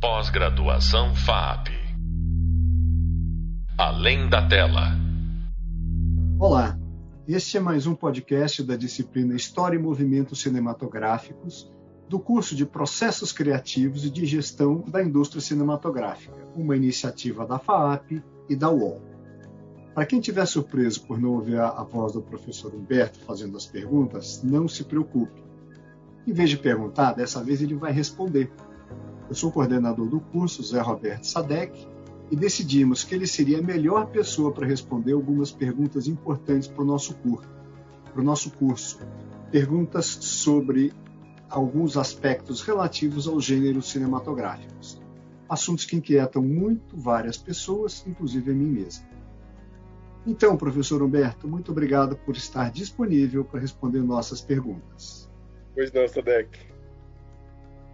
Pós-graduação FAP. Além da tela. Olá, este é mais um podcast da disciplina História e Movimentos Cinematográficos do curso de Processos Criativos e de Gestão da Indústria Cinematográfica, uma iniciativa da FAAP e da UOL. Para quem estiver surpreso por não ouvir a voz do professor Humberto fazendo as perguntas, não se preocupe. Em vez de perguntar, dessa vez ele vai responder. Eu sou coordenador do curso, Zé Roberto Sadek, e decidimos que ele seria a melhor pessoa para responder algumas perguntas importantes para o nosso curso. Para o nosso curso. Perguntas sobre alguns aspectos relativos aos gêneros cinematográficos. Assuntos que inquietam muito várias pessoas, inclusive a mim mesmo. Então, professor Humberto, muito obrigado por estar disponível para responder nossas perguntas. Pois não, Sadek.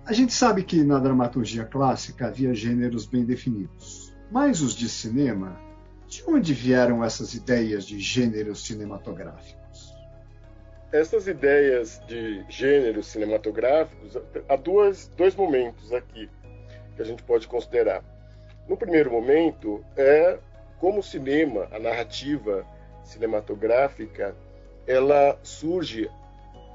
A gente sabe que na dramaturgia clássica havia gêneros bem definidos, mas os de cinema, de onde vieram essas ideias de gêneros cinematográficos? Essas ideias de gêneros cinematográficos, há duas, dois momentos aqui que a gente pode considerar. No primeiro momento, é como o cinema, a narrativa cinematográfica, ela surge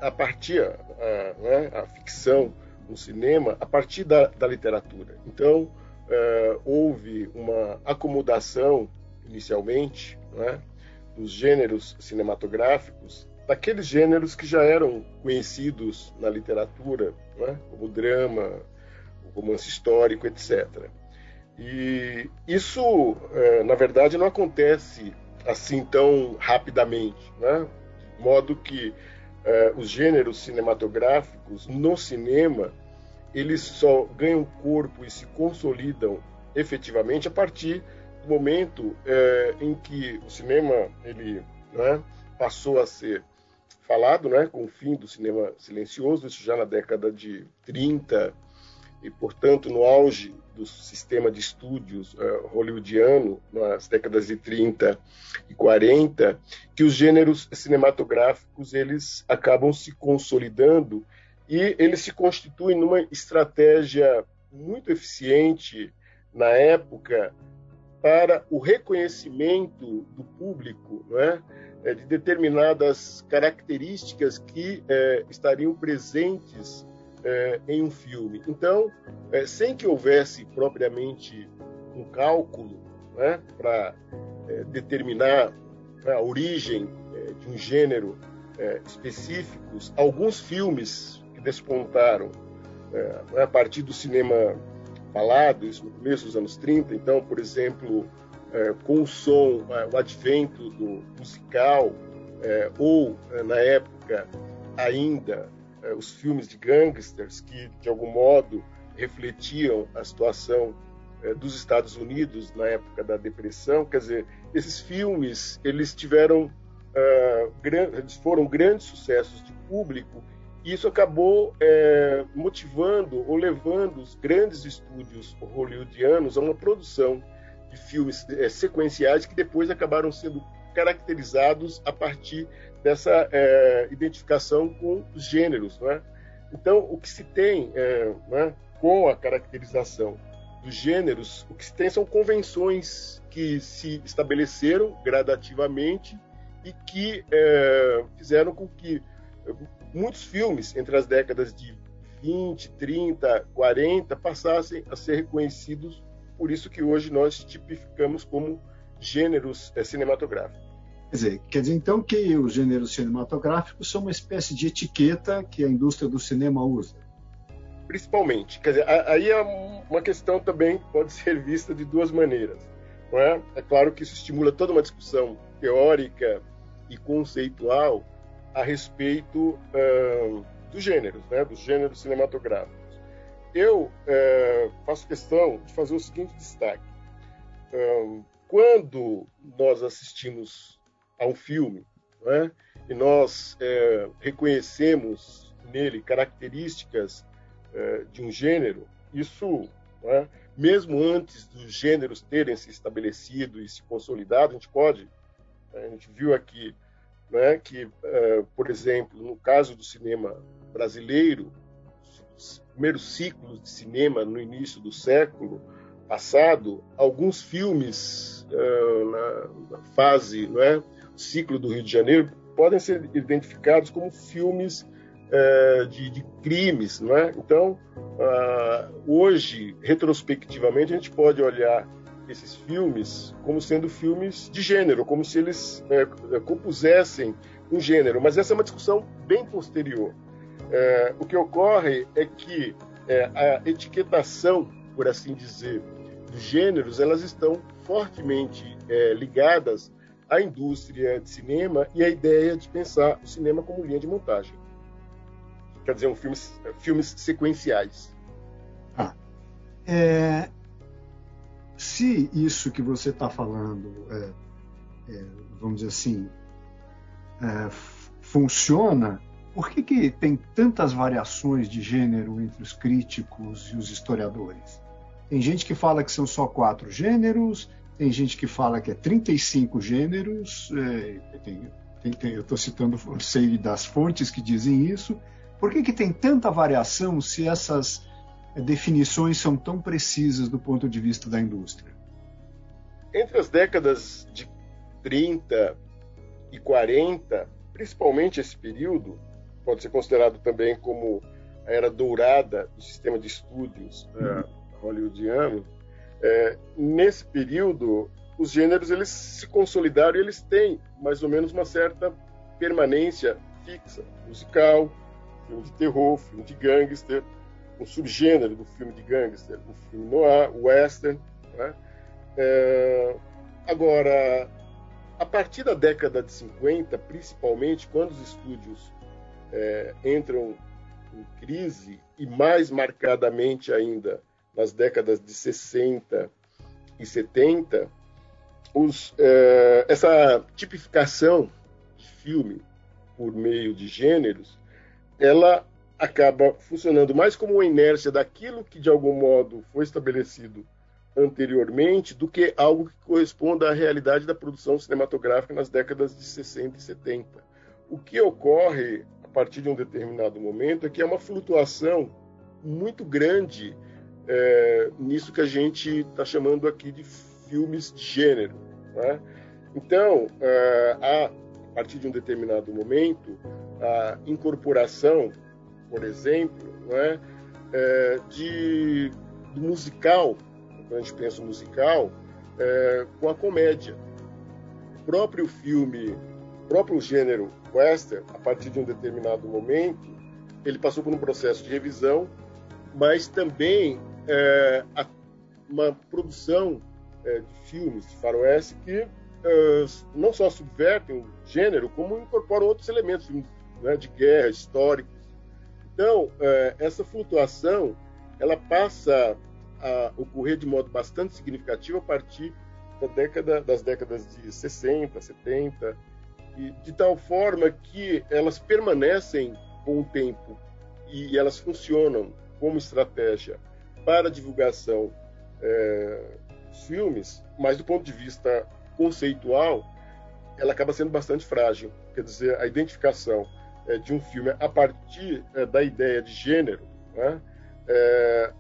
a partir, a, né, ficção no cinema, a partir da, da literatura. Então, é, houve uma acomodação, inicialmente, né, dos gêneros cinematográficos, daqueles gêneros que já eram conhecidos na literatura, né, como drama, romance histórico, etc. E isso, é, na verdade, não acontece assim tão rapidamente, né? de modo que é, os gêneros cinematográficos no cinema eles só ganham corpo e se consolidam efetivamente a partir do momento é, em que o cinema ele né, passou a ser falado, né, com o fim do cinema silencioso, isso já na década de 30 e, portanto, no auge do sistema de estúdios uh, hollywoodiano, nas décadas de 30 e 40, que os gêneros cinematográficos eles acabam se consolidando e eles se constituem numa estratégia muito eficiente na época para o reconhecimento do público é? é de determinadas características que é, estariam presentes é, em um filme. Então, é, sem que houvesse propriamente um cálculo né, para é, determinar né, a origem é, de um gênero é, específicos, alguns filmes que despontaram é, né, a partir do cinema falado, isso no começo dos anos 30, então, por exemplo, com o som, o advento do musical, ou, na época, ainda os filmes de gangsters que, de algum modo, refletiam a situação eh, dos Estados Unidos na época da depressão. Quer dizer, esses filmes eles tiveram, uh, foram grandes sucessos de público e isso acabou é, motivando ou levando os grandes estúdios hollywoodianos a uma produção de filmes é, sequenciais que depois acabaram sendo caracterizados a partir dessa é, identificação com os gêneros. Né? Então, o que se tem é, né, com a caracterização dos gêneros, o que se tem são convenções que se estabeleceram gradativamente e que é, fizeram com que muitos filmes entre as décadas de 20, 30, 40 passassem a ser reconhecidos, por isso que hoje nós tipificamos como gêneros é, cinematográficos. Quer dizer, quer dizer então que os gêneros cinematográficos são uma espécie de etiqueta que a indústria do cinema usa? Principalmente. Quer dizer, aí é uma questão também que pode ser vista de duas maneiras. Não é? é claro que isso estimula toda uma discussão teórica e conceitual a respeito uh, dos gêneros, né? dos gêneros cinematográficos. Eu uh, faço questão de fazer o seguinte destaque. Uh, quando nós assistimos a um filme, é? e nós é, reconhecemos nele características é, de um gênero, isso, é? mesmo antes dos gêneros terem se estabelecido e se consolidado, a gente pode, a gente viu aqui é, que, é, por exemplo, no caso do cinema brasileiro, primeiros ciclos de cinema no início do século passado, alguns filmes uh, na, na, fase, não é, ciclo do Rio de Janeiro, podem ser identificados como filmes uh, de, de, crimes, não é? Então, uh, hoje, retrospectivamente, a gente pode olhar esses filmes como sendo filmes de gênero, como se eles uh, compusessem um gênero. Mas essa é uma discussão bem posterior. o que ocorre é que a etiquetação, por assim dizer, dos gêneros, elas estão fortemente é, ligadas à indústria de cinema e à ideia de pensar o cinema como linha de montagem. Quer dizer, um filmes, filmes sequenciais. Ah, é, se isso que você está falando, é, é, vamos dizer assim, é, funciona, por que, que tem tantas variações de gênero entre os críticos e os historiadores? Tem gente que fala que são só quatro gêneros, tem gente que fala que é 35 gêneros. É, tem, tem, tem, eu estou citando, sei das fontes que dizem isso. Por que, que tem tanta variação se essas é, definições são tão precisas do ponto de vista da indústria? Entre as décadas de 30 e 40, principalmente esse período, pode ser considerado também como a era dourada do sistema de estúdios uhum hollywoodiano, é, nesse período os gêneros eles se consolidaram e eles têm mais ou menos uma certa permanência fixa, musical, filme de terror, filme de gangster, um subgênero do filme de gangster, o filme noir, western. Né? É, agora, a partir da década de 50, principalmente quando os estúdios é, entram em crise e mais marcadamente ainda nas décadas de 60 e 70, os, é, essa tipificação de filme por meio de gêneros, ela acaba funcionando mais como uma inércia daquilo que de algum modo foi estabelecido anteriormente do que algo que corresponda à realidade da produção cinematográfica nas décadas de 60 e 70. O que ocorre a partir de um determinado momento é que é uma flutuação muito grande é, nisso que a gente está chamando aqui de filmes de gênero. Né? Então, é, a, partir de um determinado momento, a incorporação, por exemplo, né, de, do musical, quando a gente pensa musical, é, com a comédia. O próprio filme, o próprio gênero western, a partir de um determinado momento, ele passou por um processo de revisão, mas também é, uma produção é, de filmes de faroeste que é, não só subvertem o gênero, como incorporam outros elementos né, de guerra, históricos. Então, é, essa flutuação ela passa a ocorrer de modo bastante significativo a partir da década, das décadas de 60, 70, e de tal forma que elas permanecem com o tempo e elas funcionam como estratégia para divulgação é, dos filmes, mas do ponto de vista conceitual, ela acaba sendo bastante frágil. Quer dizer, a identificação é, de um filme a partir é, da ideia de gênero, né, é,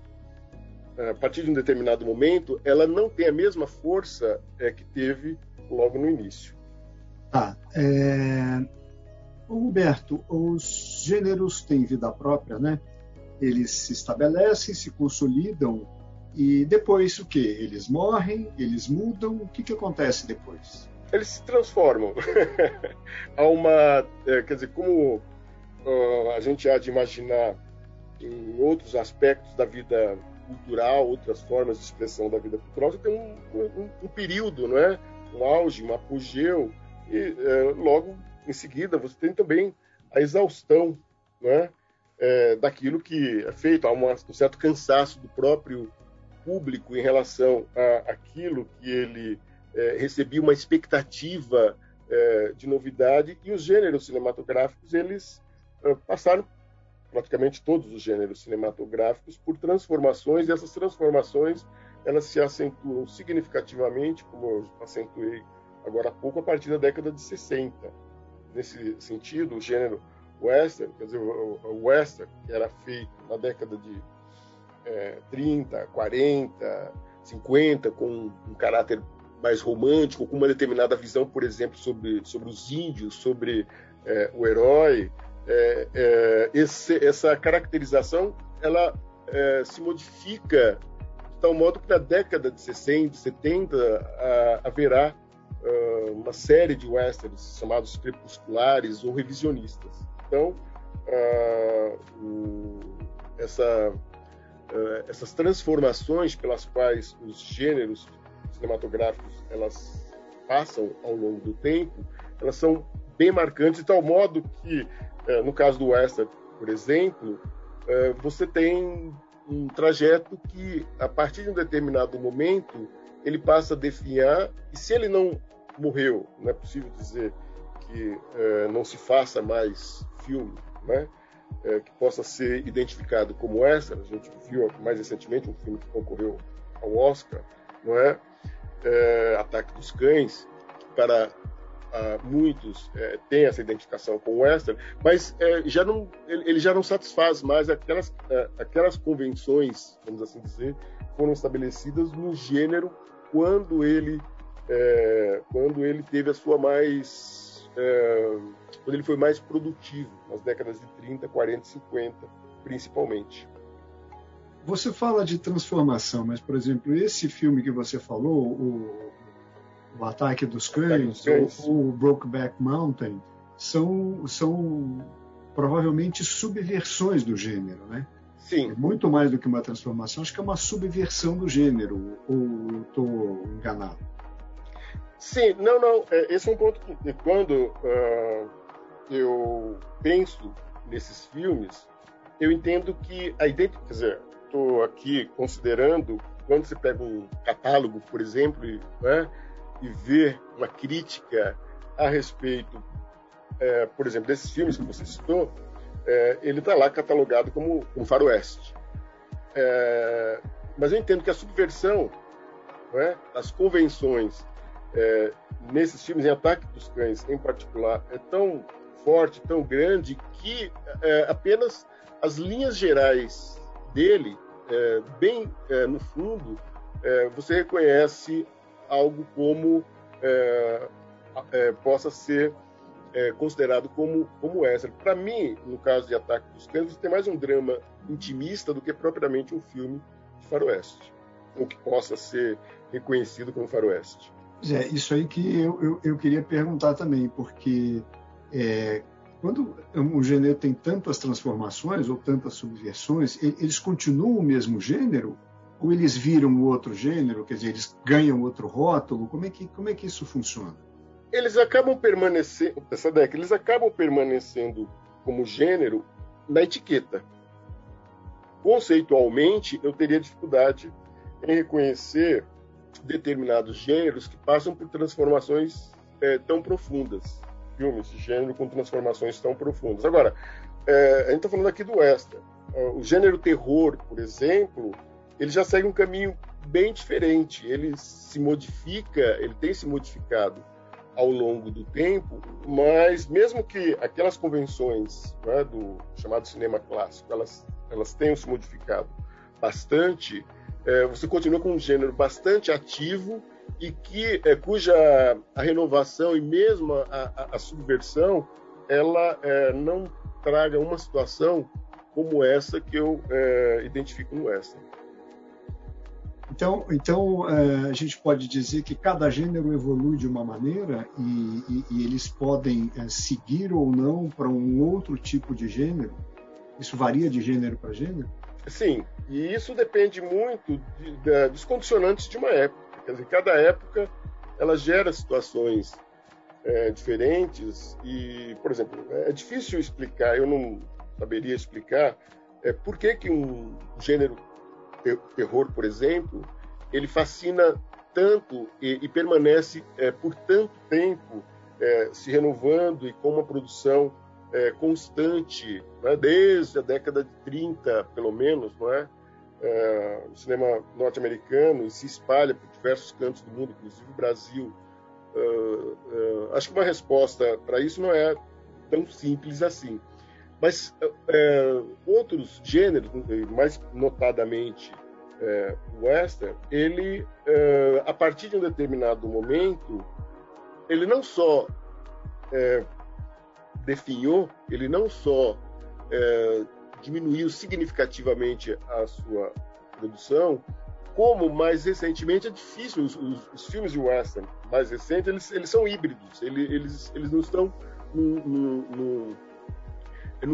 a partir de um determinado momento, ela não tem a mesma força é, que teve logo no início. Tá. É... Roberto, os gêneros têm vida própria, né? Eles se estabelecem, se consolidam e depois o que? Eles morrem, eles mudam, o que, que acontece depois? Eles se transformam. há uma, é, quer dizer, como uh, a gente há de imaginar em outros aspectos da vida cultural, outras formas de expressão da vida cultural, você tem um, um, um período, não é? Um auge, um apogeu e uh, logo em seguida você tem também a exaustão, não é? É, daquilo que é feito, há uma, um certo cansaço do próprio público em relação a aquilo que ele é, recebia uma expectativa é, de novidade e os gêneros cinematográficos eles é, passaram praticamente todos os gêneros cinematográficos por transformações e essas transformações elas se acentuam significativamente, como eu acentuei agora há pouco, a partir da década de 60. Nesse sentido, o gênero western, quer dizer, o, western que era feito na década de é, 30, 40, 50, com um caráter mais romântico, com uma determinada visão, por exemplo, sobre, sobre os índios, sobre é, o herói, é, é, esse, essa caracterização ela é, se modifica de tal modo que na década de 60, 70 a, haverá uh, uma série de westerns chamados crepusculares ou revisionistas. Então, uh, o, essa, uh, essas transformações pelas quais os gêneros cinematográficos elas passam ao longo do tempo, elas são bem marcantes de tal modo que, no caso do western, por exemplo, você tem um trajeto que, a partir de um determinado momento, ele passa a definhar, e se ele não morreu, não é possível dizer que não se faça mais filme, né? É, que possa ser identificado como essa. A gente viu mais recentemente um filme que concorreu ao Oscar, não é? é Ataque dos Cães, para ah, muitos é, têm essa identificação com o western, mas é, já não, ele, ele, já não satisfaz mais aquelas, é, aquelas convenções, vamos assim dizer, foram estabelecidas no gênero quando ele é, quando ele teve a sua mais é, quando ele foi mais produtivo nas décadas de 30, 40 e 50, principalmente. Você fala de transformação, mas por exemplo, esse filme que você falou, o, o Ataque dos Cães, ou o Brokeback Mountain, são são provavelmente subversões do gênero, né? Sim. É muito mais do que uma transformação, acho que é uma subversão do gênero, ou estou enganado? Sim, não, não. É, esse é um ponto que, quando uh, eu penso nesses filmes, eu entendo que a identidade. Quer dizer, estou aqui considerando, quando você pega um catálogo, por exemplo, e, né, e vê uma crítica a respeito, é, por exemplo, desses filmes que você citou, é, ele está lá catalogado como um faroeste. É, mas eu entendo que a subversão é, das convenções é, nesses filmes, em Ataque dos Cães em particular, é tão forte, tão grande, que é, apenas as linhas gerais dele, é, bem é, no fundo, é, você reconhece algo como é, possa ser considerado como, como western. Para mim, no caso de Ataque dos Cães, tem mais um drama intimista do que propriamente um filme de faroeste, ou que possa ser reconhecido como faroeste. É, isso aí que eu, eu, eu queria perguntar também, porque é, quando o gênero tem tantas transformações ou tantas subversões, eles continuam o mesmo gênero ou eles viram outro gênero? Quer dizer, eles ganham outro rótulo? Como é que, como é que isso funciona? Eles acabam permanecendo, década, eles acabam permanecendo como gênero na etiqueta. Conceitualmente, eu teria dificuldade em reconhecer determinados gêneros que passam por transformações é, tão profundas. Filmes de gênero com transformações tão profundas. Agora, é, a gente está falando aqui do western. O gênero terror, por exemplo, ele já segue um caminho bem diferente. Ele se modifica, ele tem se modificado ao longo do tempo, mas mesmo que aquelas convenções né, do chamado cinema clássico, elas, elas tenham se modificado bastante, é, você continua com um gênero bastante ativo e que é, cuja a renovação e mesmo a, a, a subversão ela é, não traga uma situação como essa que eu é, identifico no western. Então, então é, a gente pode dizer que cada gênero evolui de uma maneira e, e, e eles podem é, seguir ou não para um outro tipo de gênero. Isso varia de gênero para gênero? Sim, e isso depende muito de, de, dos condicionantes de uma época. Quer dizer, cada época ela gera situações é, diferentes e, por exemplo, é difícil explicar, eu não saberia explicar é, por que, que um gênero terror, por exemplo, ele fascina tanto e, e permanece é, por tanto tempo é, se renovando e com uma produção é, constante, né, desde a década de 30, pelo menos, não é? é o cinema norte-americano se espalha por diversos cantos do mundo, inclusive o Brasil. Uh, uh, acho que uma resposta para isso não é tão simples assim. mas é, outros gêneros, mais notadamente é, western, ele, é, a partir de um determinado momento, ele não só é, definhou, ele não só é, diminuiu significativamente a sua produção, como mais recentemente é difícil, os, os, os filmes de western mais recentes, eles, eles são híbridos, eles, eles, eles não estão num,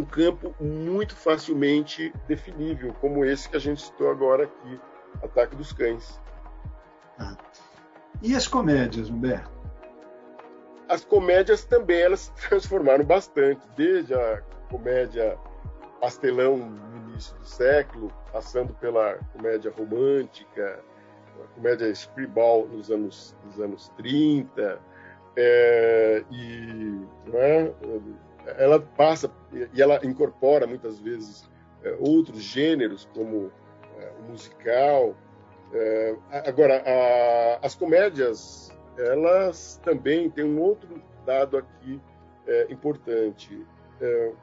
campo muito facilmente definível, como esse que a gente citou agora aqui, Ataque dos Cães. Ah. E as comédias, Humberto? As comédias também elas se transformaram bastante, desde a comédia pastelão no início do século, passando pela comédia romântica, a comédia screwball nos anos, nos anos 30, é, e é, ela passa e ela incorpora muitas vezes é, outros gêneros como é, o musical. É, agora, a, as comédias elas também têm um outro dado aqui é, importante.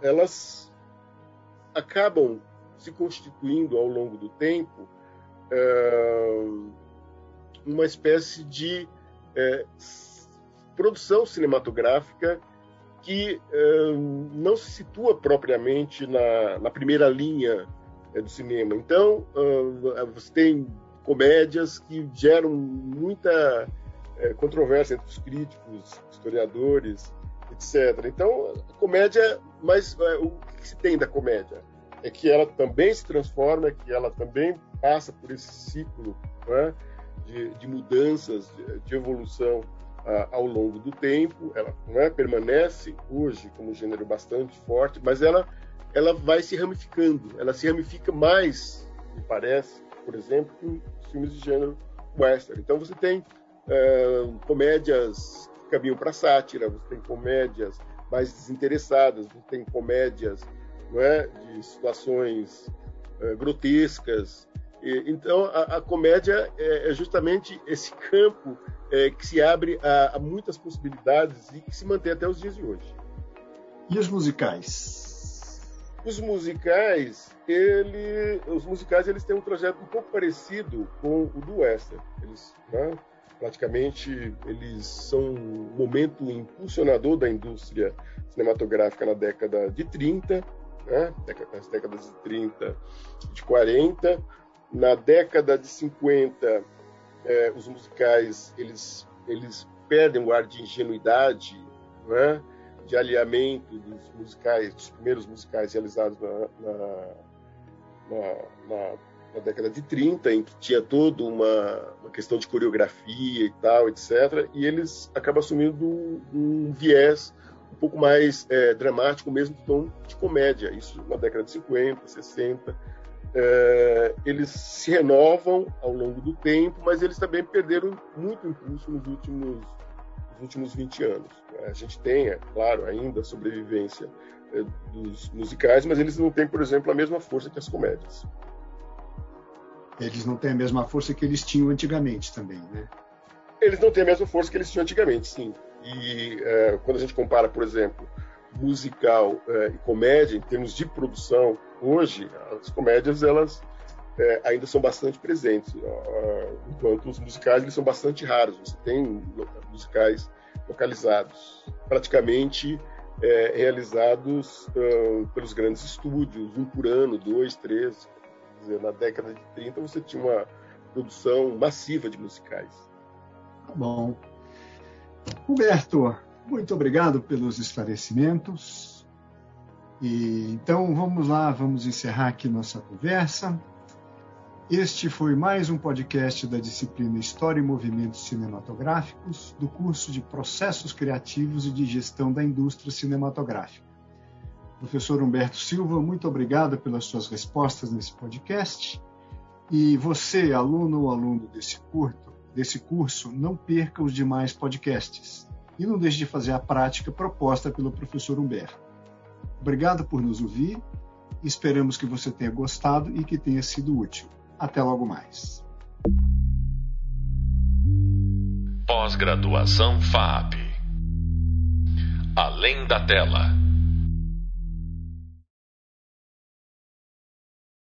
elas acabam se constituindo ao longo do tempo uma espécie de produção cinematográfica que uh, não se situa propriamente na, na primeira linha uh, do cinema. Então, você tem comédias que geram muita controvérsia entre os críticos, historiadores, etc. Então, a comédia, mas o que se tem da comédia? É que ela também se transforma, que ela também passa por esse ciclo é? de, de, mudanças, de, de evolução ao longo do tempo, ela é, permanece hoje como um gênero bastante forte, mas ela, ela vai se ramificando, ela se ramifica mais, me parece, por exemplo, que os filmes de gênero western. Então você tem é, comédias que caminham para sátira, você tem comédias mais desinteressadas, você tem comédias não é, de situações é, grotescas, então, a, a comédia é, é, justamente esse campo é, que se abre a, a, muitas possibilidades e que se mantém até os dias de hoje. E os musicais? Os musicais, ele, os musicais, eles têm um trajeto um pouco parecido com o do western. Eles, né, praticamente, eles são um momento impulsionador da indústria cinematográfica na década de 30, né, nas décadas de 30 de 40 na década de 50, é, os musicais eles, eles perdem o ar de ingenuidade, né? de alinhamento dos musicais, dos primeiros musicais realizados na, na, na, na, na década de 30, em que tinha toda uma, uma questão de coreografia e tal, etc. E eles acabam assumindo um, viés um pouco mais é, dramático, mesmo tom de comédia. Isso na década de 50, 60 é, eles se renovam ao longo do tempo, mas eles também perderam muito impulso nos últimos, nos últimos 20 anos. A gente tem, é claro, ainda a sobrevivência é, dos musicais, mas eles não têm, por exemplo, a mesma força que as comédias. Eles não têm a mesma força que eles tinham antigamente também, né? Eles não têm a mesma força que eles tinham antigamente, sim. E é, quando a gente compara, por exemplo, musical é, e comédia, em termos de produção, hoje as comédias elas é, ainda são bastante presentes, enquanto os musicais eles são bastante raros. Você tem musicais localizados, praticamente é, realizados uh, pelos grandes estúdios, um por ano, dois, três. Dizer, na década de 30 você tinha uma produção massiva de musicais. Tá bom. Roberto, muito obrigado pelos esclarecimentos. E, então vamos lá, vamos encerrar aqui nossa conversa. Este foi mais um podcast da disciplina História e Movimentos Cinematográficos do curso de Processos Criativos e de Gestão da Indústria Cinematográfica. Professor Humberto Silva, muito obrigado pelas suas respostas nesse podcast. E você, aluno ou aluno desse curso, desse curso, não perca os demais podcasts e não deixe de fazer a prática proposta pelo professor Humberto. Obrigado por nos ouvir, esperamos que você tenha gostado e que tenha sido útil. Até logo mais. Pós-graduação FAP Além da tela.